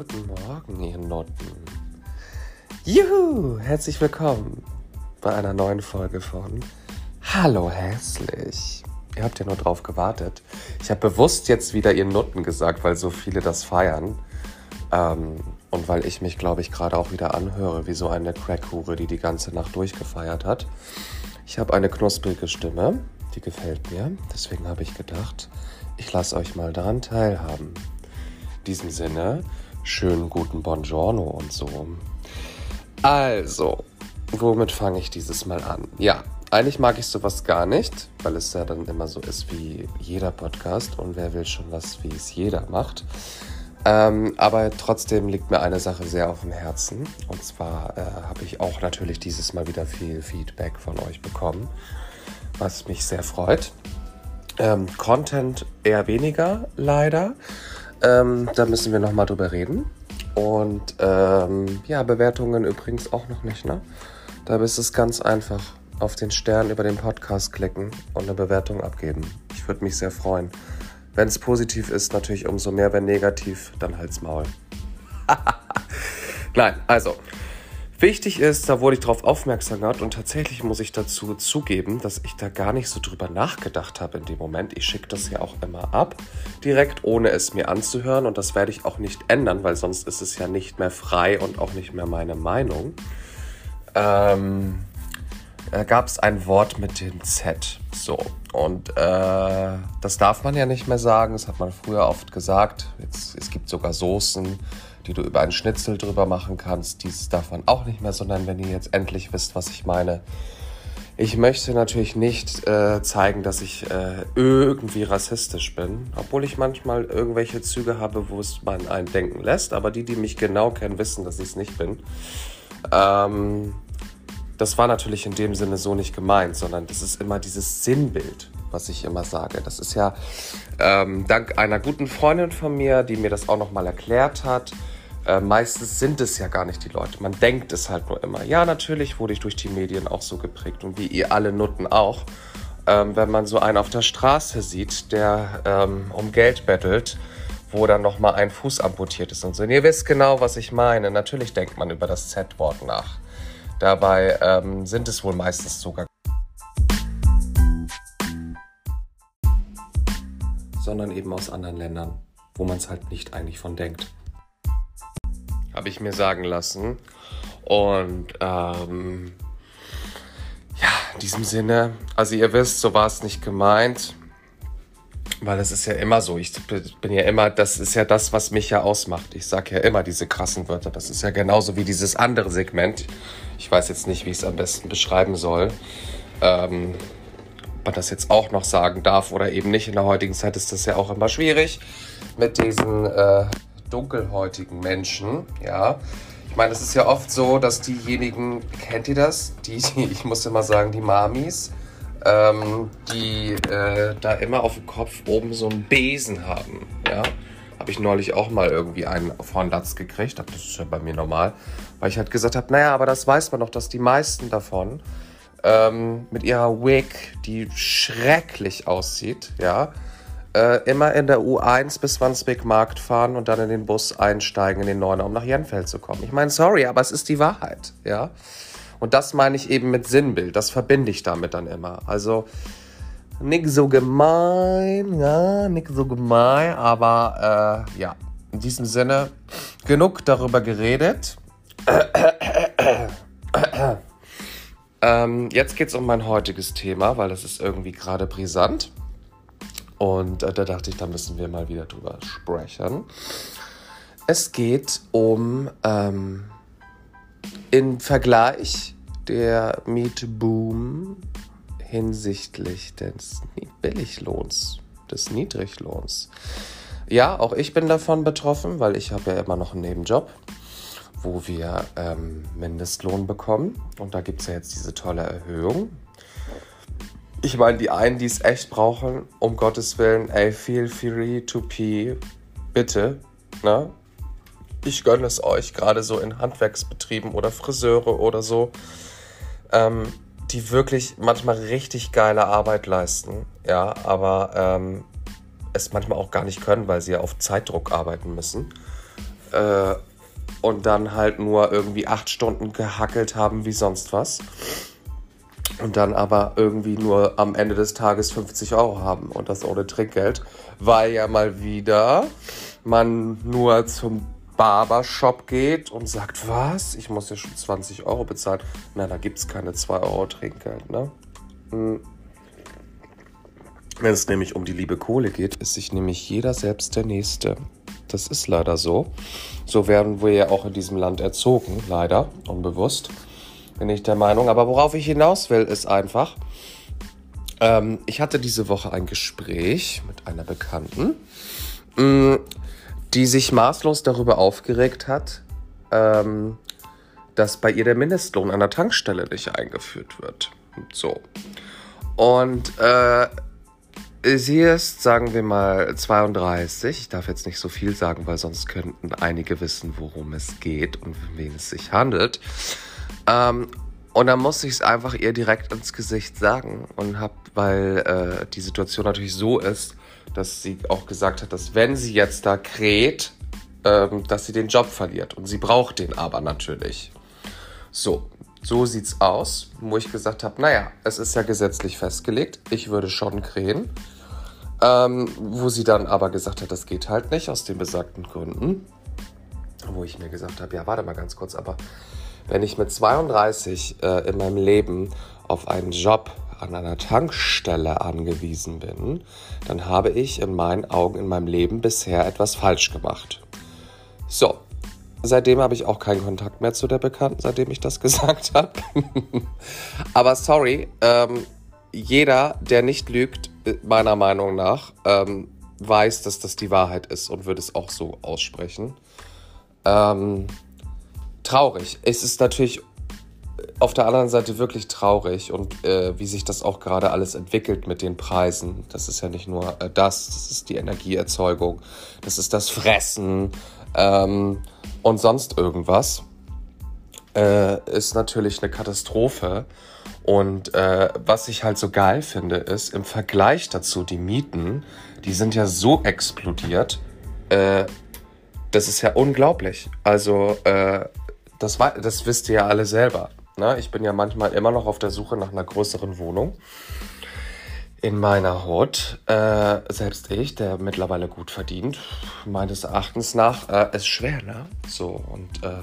Guten Morgen, ihr Noten. Juhu, herzlich willkommen bei einer neuen Folge von Hallo hässlich. Ihr habt ja nur drauf gewartet. Ich habe bewusst jetzt wieder ihr Nutten gesagt, weil so viele das feiern. Ähm, und weil ich mich, glaube ich, gerade auch wieder anhöre wie so eine Crackhure, die die ganze Nacht durchgefeiert hat. Ich habe eine knusprige Stimme, die gefällt mir. Deswegen habe ich gedacht, ich lasse euch mal daran teilhaben. In diesem Sinne, schönen guten Buongiorno und so. Also, womit fange ich dieses Mal an? Ja, eigentlich mag ich sowas gar nicht, weil es ja dann immer so ist wie jeder Podcast und wer will schon was, wie es jeder macht. Ähm, aber trotzdem liegt mir eine Sache sehr auf dem Herzen. Und zwar äh, habe ich auch natürlich dieses Mal wieder viel Feedback von euch bekommen, was mich sehr freut. Ähm, Content eher weniger, leider. Ähm, da müssen wir nochmal drüber reden. Und ähm, ja, Bewertungen übrigens auch noch nicht, ne? Da ist es ganz einfach. Auf den Stern über den Podcast klicken und eine Bewertung abgeben. Ich würde mich sehr freuen. Wenn es positiv ist, natürlich umso mehr. Wenn negativ, dann halt's Maul. Nein, also. Wichtig ist, da wurde ich darauf aufmerksam gemacht und tatsächlich muss ich dazu zugeben, dass ich da gar nicht so drüber nachgedacht habe in dem Moment. Ich schicke das ja auch immer ab, direkt, ohne es mir anzuhören und das werde ich auch nicht ändern, weil sonst ist es ja nicht mehr frei und auch nicht mehr meine Meinung. Ähm, äh, gab es ein Wort mit dem Z. So. Und äh, das darf man ja nicht mehr sagen. Das hat man früher oft gesagt. Jetzt, es gibt sogar Soßen, die du über einen Schnitzel drüber machen kannst. Dies darf man auch nicht mehr, sondern wenn ihr jetzt endlich wisst, was ich meine. Ich möchte natürlich nicht äh, zeigen, dass ich äh, irgendwie rassistisch bin, obwohl ich manchmal irgendwelche Züge habe, wo es man einen denken lässt. Aber die, die mich genau kennen, wissen, dass ich es nicht bin. Ähm, das war natürlich in dem Sinne so nicht gemeint, sondern das ist immer dieses Sinnbild, was ich immer sage. Das ist ja ähm, dank einer guten Freundin von mir, die mir das auch nochmal erklärt hat. Äh, meistens sind es ja gar nicht die Leute. Man denkt es halt nur immer. Ja, natürlich wurde ich durch die Medien auch so geprägt und wie ihr alle Nutten auch. Ähm, wenn man so einen auf der Straße sieht, der ähm, um Geld bettelt, wo dann nochmal ein Fuß amputiert ist und so. Und ihr wisst genau, was ich meine. Natürlich denkt man über das Z-Wort nach. Dabei ähm, sind es wohl meistens sogar sondern eben aus anderen Ländern, wo man es halt nicht eigentlich von denkt. Habe ich mir sagen lassen. Und ähm, ja, in diesem Sinne, also ihr wisst, so war es nicht gemeint. Weil es ist ja immer so. Ich bin ja immer, das ist ja das, was mich ja ausmacht. Ich sage ja immer diese krassen Wörter. Das ist ja genauso wie dieses andere Segment. Ich weiß jetzt nicht, wie ich es am besten beschreiben soll. Ähm, ob man das jetzt auch noch sagen darf oder eben nicht. In der heutigen Zeit ist das ja auch immer schwierig mit diesen äh, dunkelhäutigen Menschen. Ja. Ich meine, es ist ja oft so, dass diejenigen, kennt ihr das? Die, die ich muss immer sagen, die Mamis, ähm, die äh, da immer auf dem Kopf oben so einen Besen haben. Ja, habe ich neulich auch mal irgendwie einen von Latz gekriegt. Das ist ja bei mir normal, weil ich halt gesagt habe, naja, aber das weiß man doch, dass die meisten davon ähm, mit ihrer Wig, die schrecklich aussieht, ja, äh, immer in der U1 bis Wandsbek Markt fahren und dann in den Bus einsteigen in den Neuner, um nach Jenfeld zu kommen. Ich meine, sorry, aber es ist die Wahrheit, ja. Und das meine ich eben mit Sinnbild. Das verbinde ich damit dann immer. Also nicht so gemein, ja, nicht so gemein, aber äh, ja, in diesem Sinne genug darüber geredet. ähm, jetzt geht es um mein heutiges Thema, weil das ist irgendwie gerade brisant. Und äh, da dachte ich, da müssen wir mal wieder drüber sprechen. Es geht um ähm, in Vergleich der Mietboom hinsichtlich des Billiglohns, des Niedriglohns. Ja, auch ich bin davon betroffen, weil ich habe ja immer noch einen Nebenjob, wo wir ähm, Mindestlohn bekommen. Und da gibt es ja jetzt diese tolle Erhöhung. Ich meine, die einen, die es echt brauchen, um Gottes Willen, ey, feel free to pee, bitte, ne? ich gönne es euch, gerade so in Handwerksbetrieben oder Friseure oder so, ähm, die wirklich manchmal richtig geile Arbeit leisten, ja, aber ähm, es manchmal auch gar nicht können, weil sie ja auf Zeitdruck arbeiten müssen. äh, und dann halt nur irgendwie acht Stunden gehackelt haben wie sonst was. Und dann aber irgendwie nur am Ende des Tages 50 Euro haben und das ohne Trinkgeld, weil ja mal wieder man nur zum Barbershop geht und sagt, was? Ich muss ja schon 20 Euro bezahlen. Na, da gibt es keine 2 Euro Trinkgeld, ne? Hm. Wenn es nämlich um die liebe Kohle geht, ist sich nämlich jeder selbst der Nächste. Das ist leider so. So werden wir ja auch in diesem Land erzogen, leider, unbewusst, bin ich der Meinung. Aber worauf ich hinaus will, ist einfach, ähm, ich hatte diese Woche ein Gespräch mit einer Bekannten, mh, mm, die sich maßlos darüber aufgeregt hat, ähm, dass bei ihr der Mindestlohn an der Tankstelle nicht eingeführt wird. So. Und äh, Sie ist, sagen wir mal, 32. Ich darf jetzt nicht so viel sagen, weil sonst könnten einige wissen, worum es geht und um wen es sich handelt. Ähm, und dann muss ich es einfach ihr direkt ins Gesicht sagen und hab, weil äh, die Situation natürlich so ist, dass sie auch gesagt hat, dass wenn sie jetzt da kräht, ähm, dass sie den Job verliert. Und sie braucht den aber natürlich. So, so sieht's aus, wo ich gesagt habe, naja, es ist ja gesetzlich festgelegt, ich würde schon krähen. Ähm, wo sie dann aber gesagt hat, das geht halt nicht aus den besagten Gründen. Wo ich mir gesagt habe, ja, warte mal ganz kurz, aber wenn ich mit 32 äh, in meinem Leben auf einen Job an einer Tankstelle angewiesen bin, dann habe ich in meinen Augen in meinem Leben bisher etwas falsch gemacht. So, Seitdem habe ich auch keinen Kontakt mehr zu der Bekannten, seitdem ich das gesagt habe. Aber sorry, ähm, jeder, der nicht lügt, äh, meiner Meinung nach, ähm, weiß, dass das die Wahrheit ist und würde es auch so aussprechen. Ähm, traurig. Es ist natürlich auf der anderen Seite wirklich traurig und äh, wie sich das auch gerade alles entwickelt mit den Preisen. Das ist ja nicht nur äh, das, das ist die Energieerzeugung, das ist das Fressen. Ähm, und sonst irgendwas, äh, ist natürlich eine Katastrophe. Und äh, was ich halt so geil finde, ist im Vergleich dazu die Mieten, die sind ja so explodiert. Äh, das ist ja unglaublich. Also äh, das, das wisst ihr ja alle selber. Ne? Ich bin ja manchmal immer noch auf der Suche nach einer größeren Wohnung in meiner Hut, äh, selbst ich, der mittlerweile gut verdient, meines Erachtens nach, äh, ist schwer, ne? So, und äh,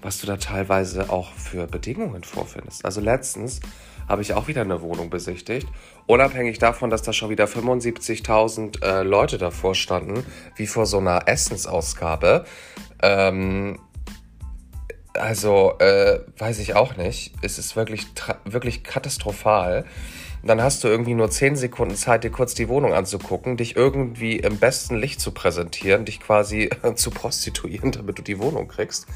was du da teilweise auch für Bedingungen vorfindest. Also letztens habe ich auch wieder eine Wohnung besichtigt, unabhängig davon, dass da schon wieder 75.000 äh, Leute davor standen, wie vor so einer Essensausgabe. Ähm, also, äh, weiß ich auch nicht. Es ist wirklich, wirklich katastrophal dann hast du irgendwie nur 10 Sekunden Zeit, dir kurz die Wohnung anzugucken, dich irgendwie im besten Licht zu präsentieren, dich quasi zu prostituieren, damit du die Wohnung kriegst.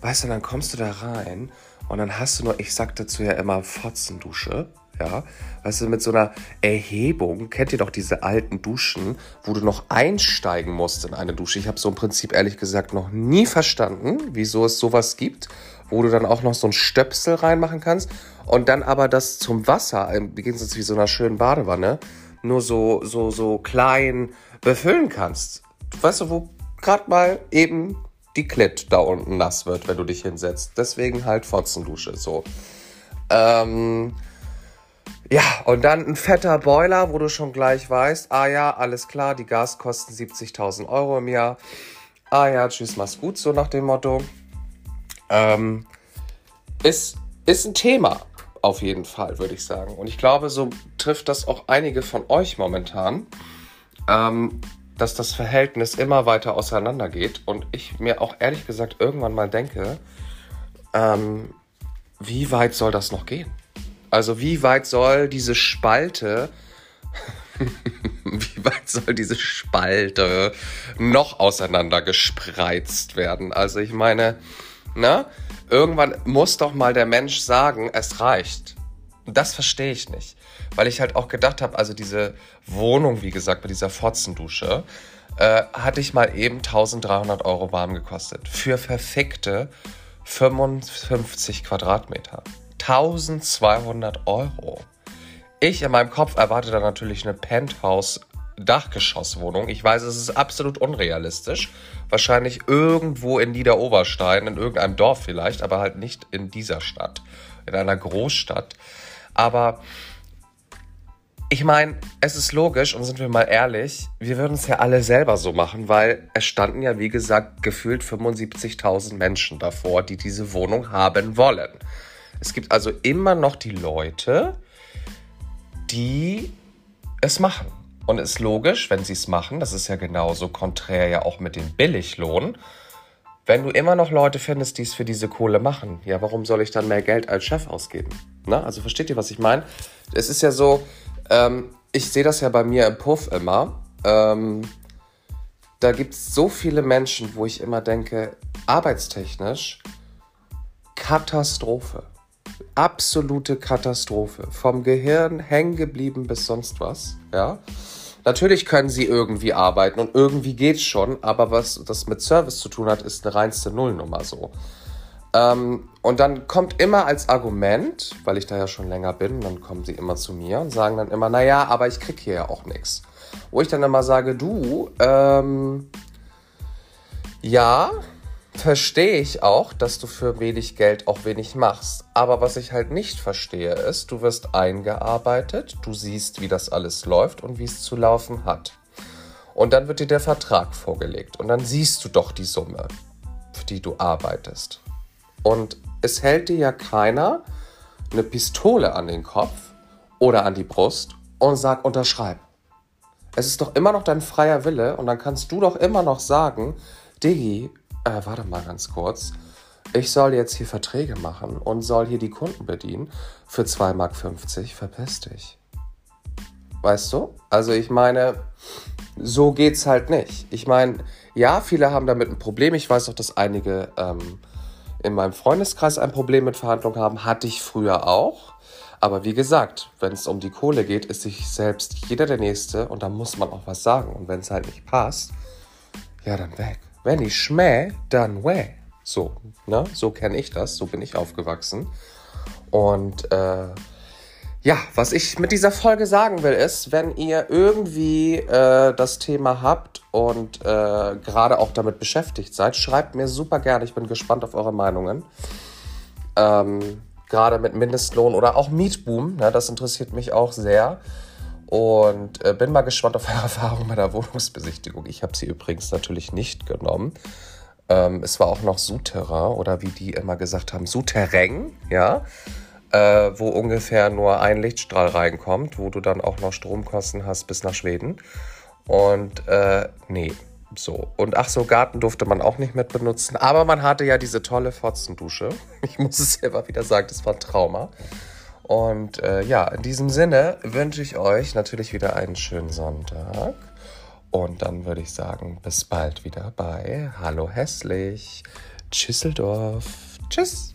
Weißt du, dann kommst du da rein und dann hast du nur, ich sag dazu ja immer Fotzendusche, ja. Weißt du, mit so einer Erhebung, kennt ihr doch diese alten Duschen, wo du noch einsteigen musst in eine Dusche. Ich habe so im Prinzip ehrlich gesagt noch nie verstanden, wieso es sowas gibt, wo du dann auch noch so ein Stöpsel reinmachen kannst und dann aber das zum Wasser, im Gegensatz wie so einer schönen Badewanne, nur so, so, so klein befüllen kannst. Weißt du, wo gerade mal eben die Klit da unten nass wird, wenn du dich hinsetzt. Deswegen halt Fotzendusche, so. Ähm, ja, und dann ein fetter Boiler, wo du schon gleich weißt, ah ja, alles klar, die Gas kosten 70.000 Euro im Jahr. Ah ja, tschüss, mach's gut, so nach dem Motto. Ähm, ist, ist ein Thema, auf jeden Fall, würde ich sagen. Und ich glaube, so trifft das auch einige von euch momentan, ähm, dass das Verhältnis immer weiter auseinandergeht. Und ich mir auch ehrlich gesagt irgendwann mal denke, ähm, wie weit soll das noch gehen? Also wie weit soll diese Spalte, wie weit soll diese Spalte noch auseinandergespreizt werden? Also ich meine, na, irgendwann muss doch mal der Mensch sagen, es reicht. Das verstehe ich nicht. Weil ich halt auch gedacht habe, also diese Wohnung, wie gesagt, mit dieser Fotzendusche, äh, hatte ich mal eben 1300 Euro warm gekostet. Für verfickte 55 Quadratmeter. 1200 Euro. Ich in meinem Kopf erwarte da natürlich eine Penthouse Dachgeschosswohnung. Ich weiß, es ist absolut unrealistisch. Wahrscheinlich irgendwo in Niederoberstein, in irgendeinem Dorf vielleicht, aber halt nicht in dieser Stadt, in einer Großstadt. Aber ich meine, es ist logisch und sind wir mal ehrlich, wir würden es ja alle selber so machen, weil es standen ja, wie gesagt, gefühlt 75.000 Menschen davor, die diese Wohnung haben wollen. Es gibt also immer noch die Leute, die es machen. Und es ist logisch, wenn sie es machen, das ist ja genauso konträr ja auch mit dem Billiglohn. Wenn du immer noch Leute findest, die es für diese Kohle machen, ja, warum soll ich dann mehr Geld als Chef ausgeben? Na, also versteht ihr, was ich meine? Es ist ja so, ähm, ich sehe das ja bei mir im Puff immer. Ähm, da gibt es so viele Menschen, wo ich immer denke, arbeitstechnisch Katastrophe. Absolute Katastrophe. Vom Gehirn hängen geblieben bis sonst was. Ja. Natürlich können sie irgendwie arbeiten und irgendwie geht's schon, aber was das mit Service zu tun hat, ist eine reinste Nullnummer so. Ähm, und dann kommt immer als Argument, weil ich da ja schon länger bin, dann kommen sie immer zu mir und sagen dann immer, naja, aber ich krieg hier ja auch nichts. Wo ich dann immer sage, du, ähm, ja, verstehe ich auch, dass du für wenig Geld auch wenig machst. Aber was ich halt nicht verstehe ist, du wirst eingearbeitet, du siehst, wie das alles läuft und wie es zu laufen hat. Und dann wird dir der Vertrag vorgelegt und dann siehst du doch die Summe, für die du arbeitest. Und es hält dir ja keiner eine Pistole an den Kopf oder an die Brust und sagt, unterschreib. Es ist doch immer noch dein freier Wille und dann kannst du doch immer noch sagen, Diggi, äh, warte mal ganz kurz, ich soll jetzt hier Verträge machen und soll hier die Kunden bedienen für 2,50 Mark, verpiss dich. Weißt du? Also ich meine, so geht's halt nicht. Ich meine, ja, viele haben damit ein Problem. Ich weiß auch, dass einige ähm, in meinem Freundeskreis ein Problem mit Verhandlungen haben, hatte ich früher auch. Aber wie gesagt, wenn es um die Kohle geht, ist sich selbst jeder der Nächste und da muss man auch was sagen. Und wenn es halt nicht passt, ja, dann weg. Wenn ich schmäh, dann wäh. So, ne? So kenne ich das, so bin ich aufgewachsen. Und äh, ja, was ich mit dieser Folge sagen will, ist, wenn ihr irgendwie äh, das Thema habt und äh, gerade auch damit beschäftigt seid, schreibt mir super gerne. Ich bin gespannt auf eure Meinungen. Ähm, gerade mit Mindestlohn oder auch Mietboom, ne, das interessiert mich auch sehr. Und äh, bin mal gespannt auf eure Erfahrung bei der Wohnungsbesichtigung. Ich habe sie übrigens natürlich nicht genommen. Ähm, es war auch noch Souterrain oder wie die immer gesagt haben, Souterrain, ja äh, wo ungefähr nur ein Lichtstrahl reinkommt, wo du dann auch noch Stromkosten hast bis nach Schweden. Und äh, nee, so. Und ach so, Garten durfte man auch nicht mit benutzen. Aber man hatte ja diese tolle Fotzendusche. Ich muss es selber wieder sagen, das war ein Trauma. Und äh, ja, in diesem Sinne wünsche ich euch natürlich wieder einen schönen Sonntag. Und dann würde ich sagen, bis bald wieder bei Hallo Hässlich. Tschüsseldorf. Tschüss.